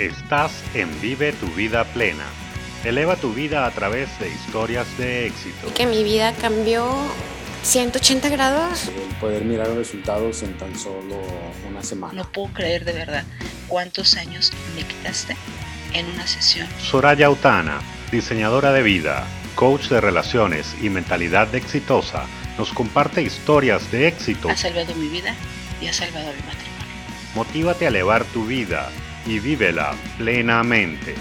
Estás en Vive tu vida plena. Eleva tu vida a través de historias de éxito. Que mi vida cambió 180 grados. El poder mirar los resultados en tan solo una semana. No puedo creer de verdad cuántos años me quitaste en una sesión. Soraya Autana, diseñadora de vida, coach de relaciones y mentalidad exitosa, nos comparte historias de éxito. Ha salvado mi vida y ha salvado mi matrimonio. Motívate a elevar tu vida y vívela plenamente.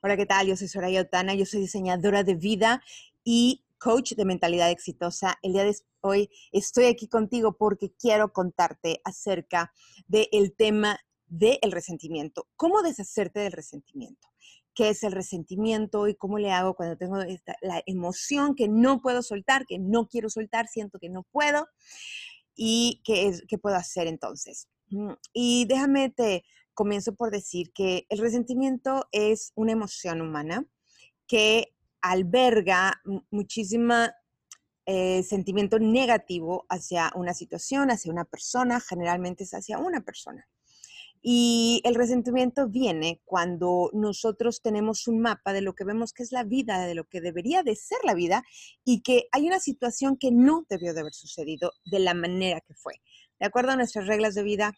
Hola, ¿qué tal? Yo soy Soraya Otana, yo soy diseñadora de vida y coach de mentalidad exitosa. El día de hoy estoy aquí contigo porque quiero contarte acerca del tema del resentimiento. ¿Cómo deshacerte del resentimiento? ¿Qué es el resentimiento y cómo le hago cuando tengo la emoción que no puedo soltar, que no quiero soltar, siento que no puedo? ¿Y qué, puedo hacer entonces? Y déjame te comienzo por decir que el resentimiento es una emoción humana que alberga muchísimo eh, sentimiento negativo hacia una situación, hacia una persona, generalmente es hacia una persona. Y el resentimiento viene cuando nosotros tenemos un mapa de lo que vemos que es la vida, de lo que debería de ser la vida y que hay una situación que no debió de haber sucedido de la manera que fue. De acuerdo a nuestras reglas de vida,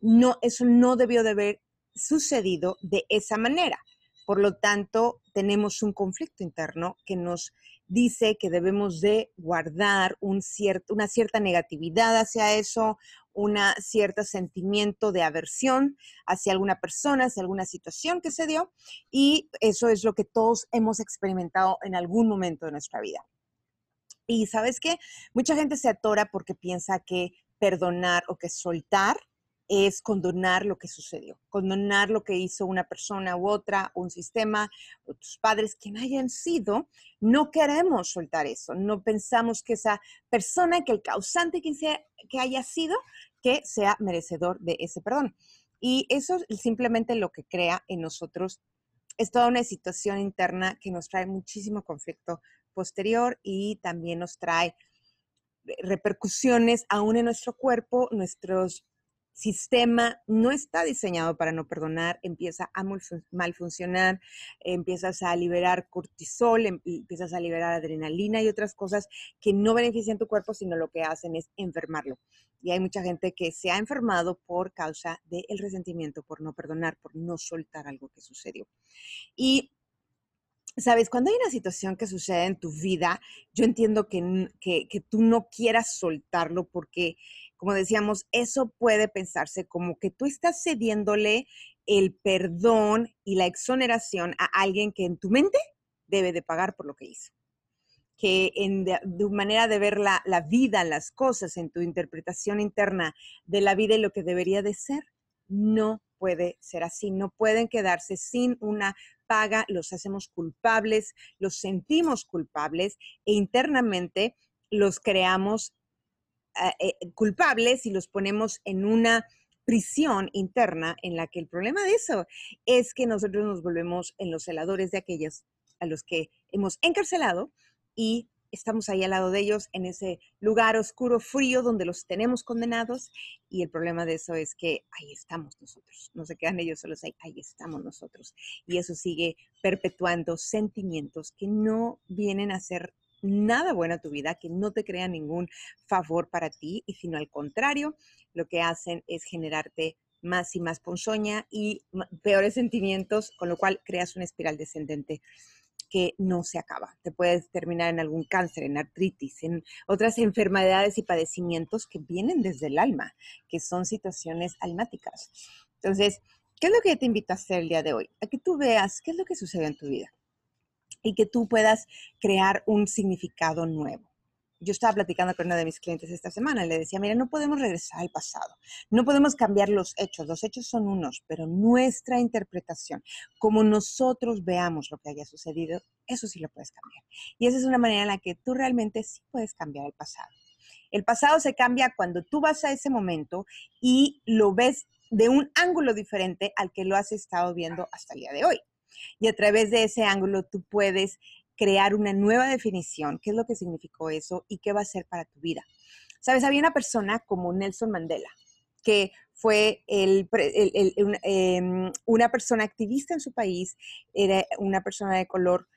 no, eso no debió de haber sucedido de esa manera. Por lo tanto, tenemos un conflicto interno que nos dice que debemos de guardar un cierto, una cierta negatividad hacia eso, un cierto sentimiento de aversión hacia alguna persona, hacia alguna situación que se dio, y eso es lo que todos hemos experimentado en algún momento de nuestra vida. Y sabes qué? Mucha gente se atora porque piensa que perdonar o que soltar es condonar lo que sucedió, condonar lo que hizo una persona u otra, un sistema, o tus padres, quien hayan sido, no queremos soltar eso, no pensamos que esa persona, que el causante que, sea, que haya sido, que sea merecedor de ese perdón. Y eso es simplemente lo que crea en nosotros es toda una situación interna que nos trae muchísimo conflicto posterior y también nos trae repercusiones aún en nuestro cuerpo, nuestros sistema no está diseñado para no perdonar, empieza a mal funcionar, empiezas a liberar cortisol, em, empiezas a liberar adrenalina y otras cosas que no benefician tu cuerpo, sino lo que hacen es enfermarlo. Y hay mucha gente que se ha enfermado por causa del resentimiento, por no perdonar, por no soltar algo que sucedió. Y Sabes, cuando hay una situación que sucede en tu vida, yo entiendo que, que tú no quieras soltarlo porque como decíamos, eso puede pensarse como que tú estás cediéndole el perdón y la exoneración a alguien que en tu mente debe de pagar por lo que hizo. Que en tu manera de ver la vida, las cosas, en tu interpretación interna de la vida y lo que debería de ser, no puede ser así. No pueden quedarse sin una paga, los hacemos culpables, los sentimos culpables e internamente los creamos eh, culpables y los ponemos en una prisión interna en la que el problema de eso es que nosotros nos volvemos en los celadores de aquellos a los que hemos encarcelado y estamos ahí al lado de ellos en ese lugar oscuro, frío, donde los tenemos condenados y el problema de eso es que ahí estamos nosotros, no se quedan ellos solos ahí, ahí estamos nosotros. Y eso sigue perpetuando sentimientos que no vienen a ser nada bueno a tu vida, que no te crea ningún favor para ti, y sino al contrario, lo que hacen es generarte más y más ponzoña y peores sentimientos, con lo cual creas una espiral descendente que no se acaba. Te puedes terminar en algún cáncer, en artritis, en otras enfermedades y padecimientos que vienen desde el alma, que son situaciones almáticas. Entonces, ¿qué es lo que te invito a hacer el día de hoy? A que tú veas qué es lo que sucede en tu vida y que tú puedas crear un significado nuevo. Yo estaba platicando con una de mis clientes esta semana y le decía, mira, no podemos regresar al pasado, no podemos cambiar los hechos, los hechos son unos, pero nuestra interpretación, como nosotros veamos lo que haya sucedido, eso sí lo puedes cambiar. Y esa es una manera en la que tú realmente sí puedes cambiar el pasado. El pasado se cambia cuando tú vas a ese momento y lo ves de un ángulo diferente al que lo has estado viendo hasta el día de hoy. Y a través de ese ángulo tú puedes crear una nueva definición, qué es lo que significó eso y qué va a ser para tu vida. Sabes, había una persona como Nelson Mandela, que fue em, una persona activista en su país, era una persona de color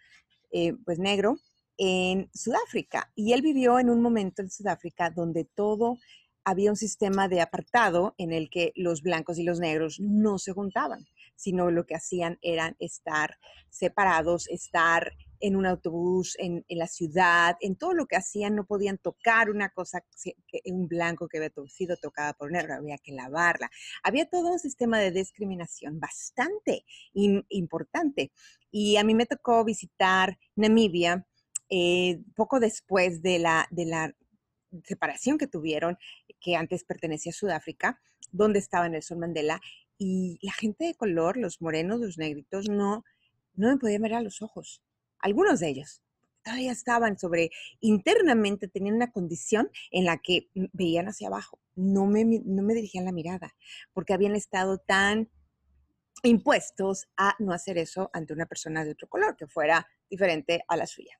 eh, pues negro en Sudáfrica. Y él vivió en un momento en Sudáfrica donde todo había un sistema de apartado en el que los blancos y los negros no se juntaban, sino lo que hacían eran estar separados, estar en un autobús, en, la ciudad, en todo lo que hacían, no podían tocar una cosa, un blanco que había sido tocada por negro, había que lavarla. Había todo un sistema de discriminación bastante importante. Y a mí me tocó visitar Namibia eh, poco después de la, de la separación que tuvieron, que antes pertenecía a Sudáfrica, donde estaba Nelson Mandela, y la gente de color, los morenos, los negritos, no, no me podían ver a los ojos. Algunos de ellos todavía estaban sobre, internamente tenían una condición en la que veían hacia abajo, no me, no me dirigían la mirada, porque habían estado tan impuestos a no hacer eso ante una persona de otro color, que fuera diferente a la suya.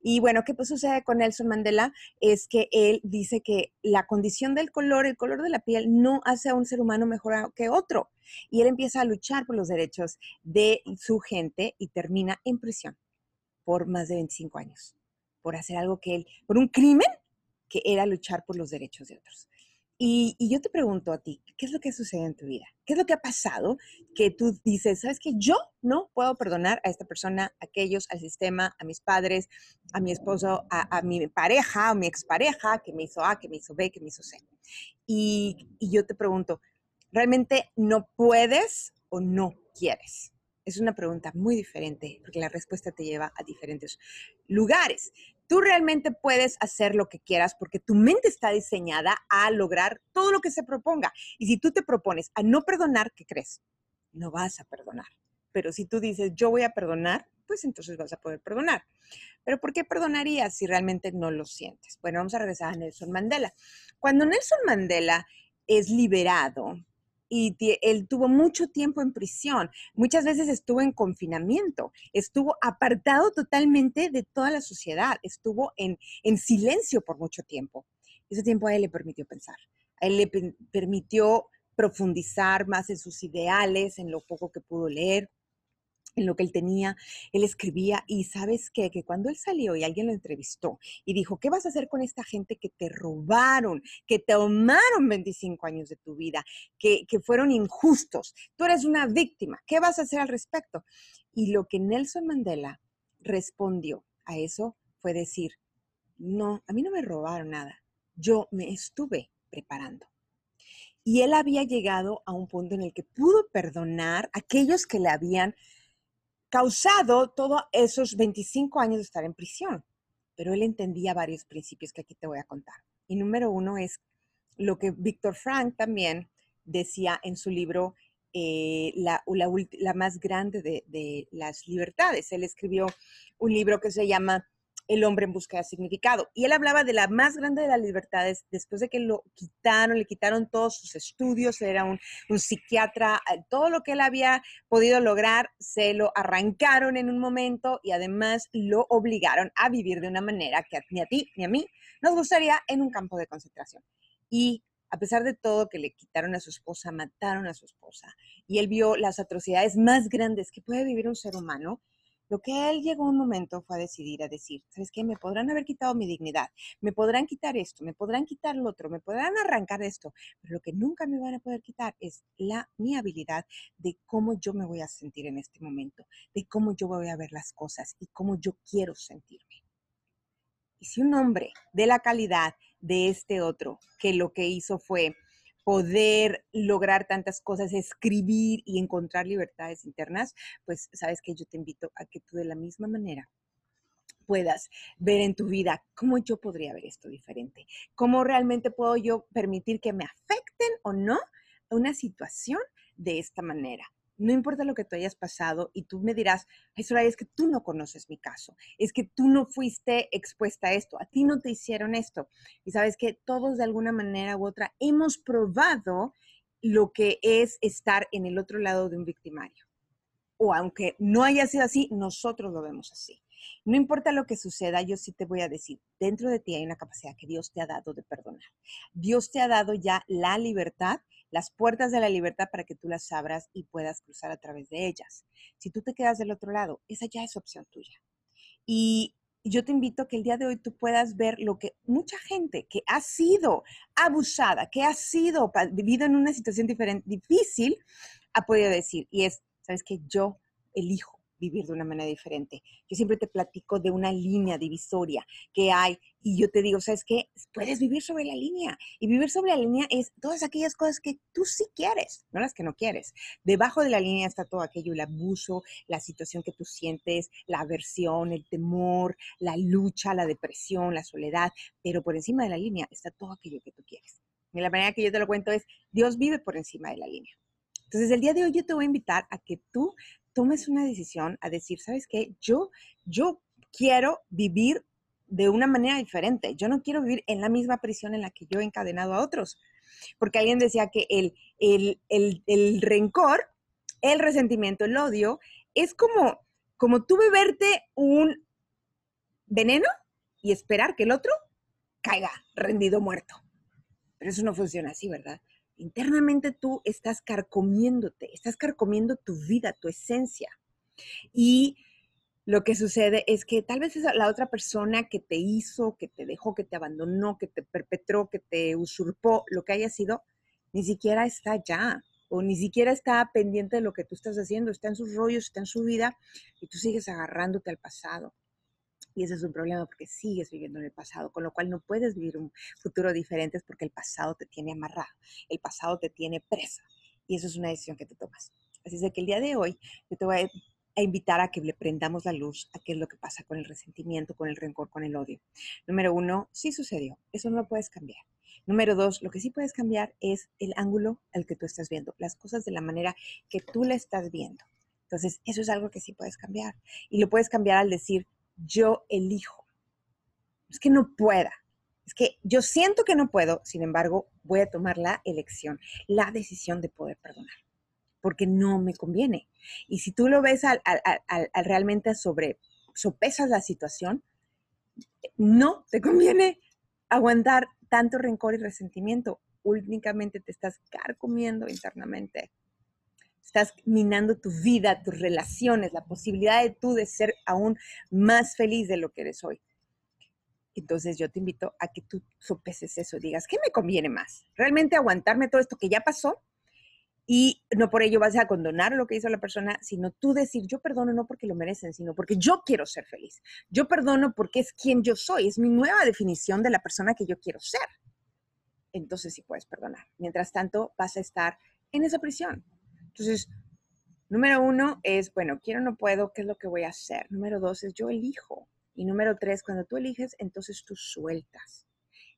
Y bueno, ¿qué sucede con Nelson Mandela? Es que él dice que la condición del color, el color de la piel, no hace a un ser humano mejor que otro. Y él empieza a luchar por los derechos de su gente y termina en prisión por más de 25 años, por hacer algo que él, por un crimen que era luchar por los derechos de otros. Y, yo te pregunto a ti, ¿qué es lo que sucede en tu vida? ¿Qué es lo que ha pasado que tú dices, sabes que yo no puedo perdonar a esta persona, a aquellos, al sistema, a mis padres, a mi esposo, a, mi pareja, a mi expareja, que me hizo A, que me hizo B, que me hizo C? Y, y yo te pregunto, ¿realmente no puedes o no quieres? Es una pregunta muy diferente porque la respuesta te lleva a diferentes lugares. Tú realmente puedes hacer lo que quieras porque tu mente está diseñada a lograr todo lo que se proponga. Y si tú te propones a no perdonar, ¿qué crees? No vas a perdonar. Pero si tú dices, yo voy a perdonar, pues entonces vas a poder perdonar. Pero ¿por qué perdonarías si realmente no lo sientes? Bueno, vamos a regresar a Nelson Mandela. Cuando Nelson Mandela es liberado y él tuvo mucho tiempo en prisión, muchas veces estuvo en confinamiento, estuvo apartado totalmente de toda la sociedad, estuvo en, en silencio por mucho tiempo. Ese tiempo a él le permitió pensar, a él le permitió profundizar más en sus ideales, en lo poco que pudo leer, en lo que él tenía, él escribía y sabes qué, que cuando él salió y alguien lo entrevistó y dijo, ¿qué vas a hacer con esta gente que te robaron, que te tomaron 25 años de tu vida, que, que fueron injustos? Tú eres una víctima, ¿qué vas a hacer al respecto? Y lo que Nelson Mandela respondió a eso fue decir, no, a mí no me robaron nada, yo me estuve preparando. Y él había llegado a un punto en el que pudo perdonar a aquellos que le habían causado todos esos 25 años de estar en prisión. Pero él entendía varios principios que aquí te voy a contar. Y número uno es lo que Víctor Frank también decía en su libro eh, la, más grande de, de, las libertades. Él escribió un libro que se llama el hombre en busca de significado. Y él hablaba de la más grande de las libertades después de que lo quitaron, le quitaron todos sus estudios, era un, psiquiatra, eh, todo lo que él había podido lograr se lo arrancaron en un momento y además lo obligaron a vivir de una manera que ni a ti ni a mí nos gustaría en un campo de concentración. Y a pesar de todo que le quitaron a su esposa, mataron a su esposa, y él vio las atrocidades más grandes que puede vivir un ser humano, lo que él llegó un momento fue a decidir, a decir, ¿sabes qué? Me podrán haber quitado mi dignidad, me podrán quitar esto, me podrán quitar lo otro, me podrán arrancar esto, pero lo que nunca me van a poder quitar es la, mi habilidad de cómo yo me voy a sentir en este momento, de cómo yo voy a ver las cosas y cómo yo quiero sentirme. Y si un hombre de la calidad de este otro, que lo que hizo fue poder lograr tantas cosas, escribir y encontrar libertades internas, pues sabes que yo te invito a que tú de la misma manera puedas ver en tu vida cómo yo podría ver esto diferente, cómo realmente puedo yo permitir que me afecten o no una situación de esta manera no importa lo que tú hayas pasado y tú me dirás, Soraya, es que tú no conoces mi caso, es que tú no fuiste expuesta a esto, a ti no te hicieron esto. Y sabes que todos de alguna manera u otra hemos probado lo que es estar en el otro lado de un victimario. O aunque no haya sido así, nosotros lo vemos así. No importa lo que suceda, yo sí te voy a decir, dentro de ti hay una capacidad que Dios te ha dado de perdonar. Dios te ha dado ya la libertad las puertas de la libertad para que tú las abras y puedas cruzar a través de ellas. Si tú te quedas del otro lado, esa ya es opción tuya. Y yo te invito a que el día de hoy tú puedas ver lo que mucha gente que ha sido abusada, que ha sido vivido en una situación diferente, difícil, ha podido decir. Y es, ¿sabes qué? Yo elijo vivir de una manera diferente. Yo siempre te platico de una línea divisoria que hay y yo te digo, ¿sabes qué? Puedes vivir sobre la línea. Y vivir sobre la línea es todas aquellas cosas que tú sí quieres, no las que no quieres. Debajo de la línea está todo aquello, el abuso, la situación que tú sientes, la aversión, el temor, la lucha, la depresión, la soledad, pero por encima de la línea está todo aquello que tú quieres. Y la manera que yo te lo cuento es, Dios vive por encima de la línea. Entonces, el día de hoy yo te voy a invitar a que tú tomes una decisión a decir, ¿sabes qué? Yo, yo quiero vivir de una manera diferente. Yo no quiero vivir en la misma prisión en la que yo he encadenado a otros. Porque alguien decía que el, el, el, el rencor, el resentimiento, el odio, es como, como tú beberte un veneno y esperar que el otro caiga rendido muerto. Pero eso no funciona así, ¿verdad? Internamente tú estás carcomiéndote, estás carcomiendo tu vida, tu esencia. Y lo que sucede es que tal vez la otra persona que te hizo, que te dejó, que te abandonó, que te perpetró, que te usurpó, lo que haya sido, ni siquiera está ya o ni siquiera está pendiente de lo que tú estás haciendo, está en sus rollos, está en su vida y tú sigues agarrándote al pasado. Y ese es un problema porque sigues viviendo en el pasado, con lo cual no puedes vivir un futuro diferente porque el pasado te tiene amarrado, el pasado te tiene presa. Y eso es una decisión que te tomas. Así es que el día de hoy yo te voy a a invitar a que le prendamos la luz a qué es lo que pasa con el resentimiento, con el rencor, con el odio. Número uno, sí sucedió, eso no lo puedes cambiar. Número dos, lo que sí puedes cambiar es el ángulo al que tú estás viendo, las cosas de la manera que tú le estás viendo. Entonces, eso es algo que sí puedes cambiar. Y lo puedes cambiar al decir, yo elijo. Es que no pueda. Es que yo siento que no puedo, sin embargo, voy a tomar la elección, la decisión de poder perdonar, porque no me conviene. Y si tú lo ves al, realmente sobre, sopesas la situación, no te conviene aguantar tanto rencor y resentimiento. Únicamente te estás carcomiendo internamente estás minando tu vida, tus relaciones, la posibilidad de tú de ser aún más feliz de lo que eres hoy. Entonces yo te invito a que tú sopeses eso, digas, ¿qué me conviene más? ¿Realmente aguantarme todo esto que ya pasó? Y no por ello vas a condonar lo que hizo la persona, sino tú decir, yo perdono no porque lo merecen, sino porque yo quiero ser feliz. Yo perdono porque es quien yo soy, es mi nueva definición de la persona que yo quiero ser. Entonces sí puedes perdonar. Mientras tanto, vas a estar en esa prisión, entonces, número uno es, bueno, quiero, no puedo, ¿qué es lo que voy a hacer? Número dos es, yo elijo. Y número tres, cuando tú eliges, entonces tú sueltas.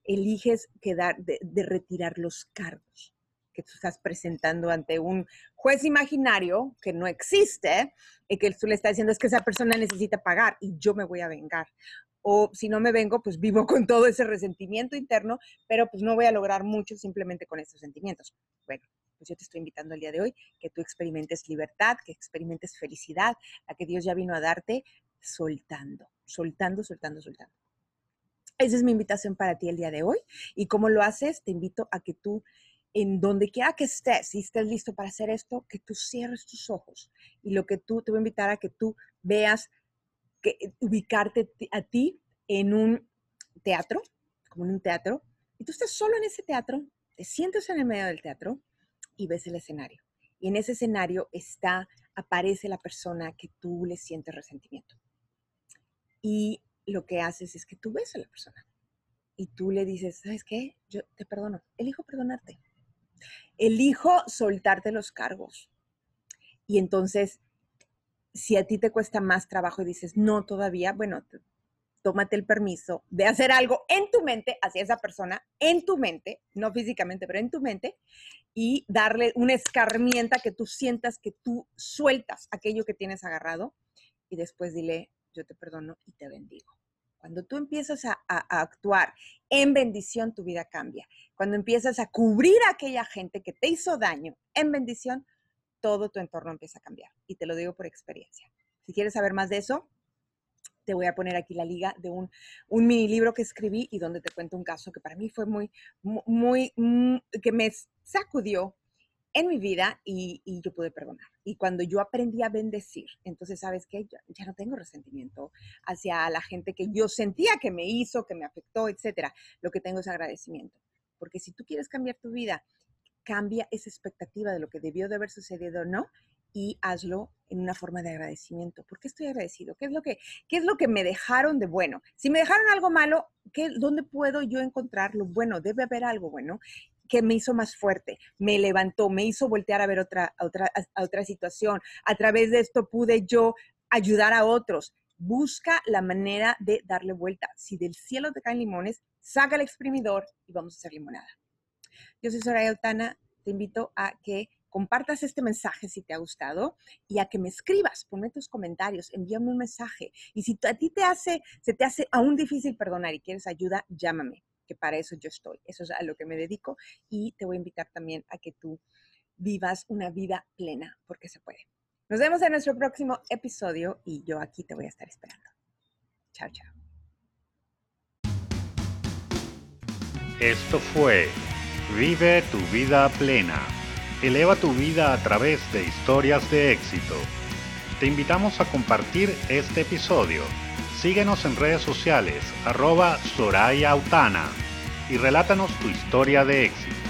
Eliges quedar, de, retirar los cargos que tú estás presentando ante un juez imaginario que no existe y que tú le estás diciendo es que esa persona necesita pagar y yo me voy a vengar. O si no me vengo, pues vivo con todo ese resentimiento interno, pero pues no voy a lograr mucho simplemente con esos sentimientos. Bueno, pues yo te estoy invitando el día de hoy que tú experimentes libertad, que experimentes felicidad, a que Dios ya vino a darte soltando, soltando, soltando, soltando. Esa es mi invitación para ti el día de hoy. ¿Y cómo lo haces? Te invito a que tú, en donde quiera que estés, si estés listo para hacer esto, que tú cierres tus ojos. Y lo que tú, te voy a invitar a que tú veas, que ubicarte a ti en un teatro, como en un teatro, y tú estás solo en ese teatro, te sientes en el medio del teatro y ves el escenario. Y en ese escenario está, aparece la persona que tú le sientes resentimiento. Y lo que haces es que tú ves a la persona y tú le dices, ¿sabes qué? Yo te perdono. Elijo perdonarte. Elijo soltarte los cargos. Y entonces, si a ti te cuesta más trabajo y dices, no, todavía, bueno, tómate el permiso de hacer algo en tu mente hacia esa persona, en tu mente, no físicamente, pero en tu mente, y darle una escarmienta que tú sientas que tú sueltas aquello que tienes agarrado y después dile, yo te perdono y te bendigo. Cuando tú empiezas a, a, actuar en bendición, tu vida cambia. Cuando empiezas a cubrir a aquella gente que te hizo daño en bendición, todo tu entorno empieza a cambiar. Y te lo digo por experiencia. Si quieres saber más de eso, te voy a poner aquí la liga de un, un mini libro que escribí y donde te cuento un caso que para mí fue muy, muy, mm, que me sacudió en mi vida y, yo pude perdonar. Y cuando yo aprendí a bendecir, entonces, ¿sabes qué? Ya, ya, no tengo resentimiento hacia la gente que yo sentía que me hizo, que me afectó, etcétera. Lo que tengo es agradecimiento. Porque si tú quieres cambiar tu vida, cambia esa expectativa de lo que debió de haber sucedido o no y hazlo en una forma de agradecimiento. ¿Por qué estoy agradecido? ¿Qué es lo que, qué es lo que me dejaron de bueno? Si me dejaron algo malo, ¿qué, ¿dónde puedo yo encontrar lo bueno? Debe haber algo bueno que me hizo más fuerte, me levantó, me hizo voltear a ver otra, otra, a otra situación. A través de esto pude yo ayudar a otros. Busca la manera de darle vuelta. Si del cielo te caen limones, saca el exprimidor y vamos a hacer limonada. Yo soy Soraya Otana, te invito a que compartas este mensaje si te ha gustado y a que me escribas, ponme tus comentarios, envíame un mensaje. Y si a ti te hace, se te hace aún difícil perdonar y quieres ayuda, llámame que para eso yo estoy, eso es a lo que me dedico y te voy a invitar también a que tú vivas una vida plena, porque se puede. Nos vemos en nuestro próximo episodio y yo aquí te voy a estar esperando. Chao, chao. Esto fue Vive tu vida plena. Eleva tu vida a través de historias de éxito. Te invitamos a compartir este episodio Síguenos en redes sociales, arroba Soraya Autana, y relátanos tu historia de éxito.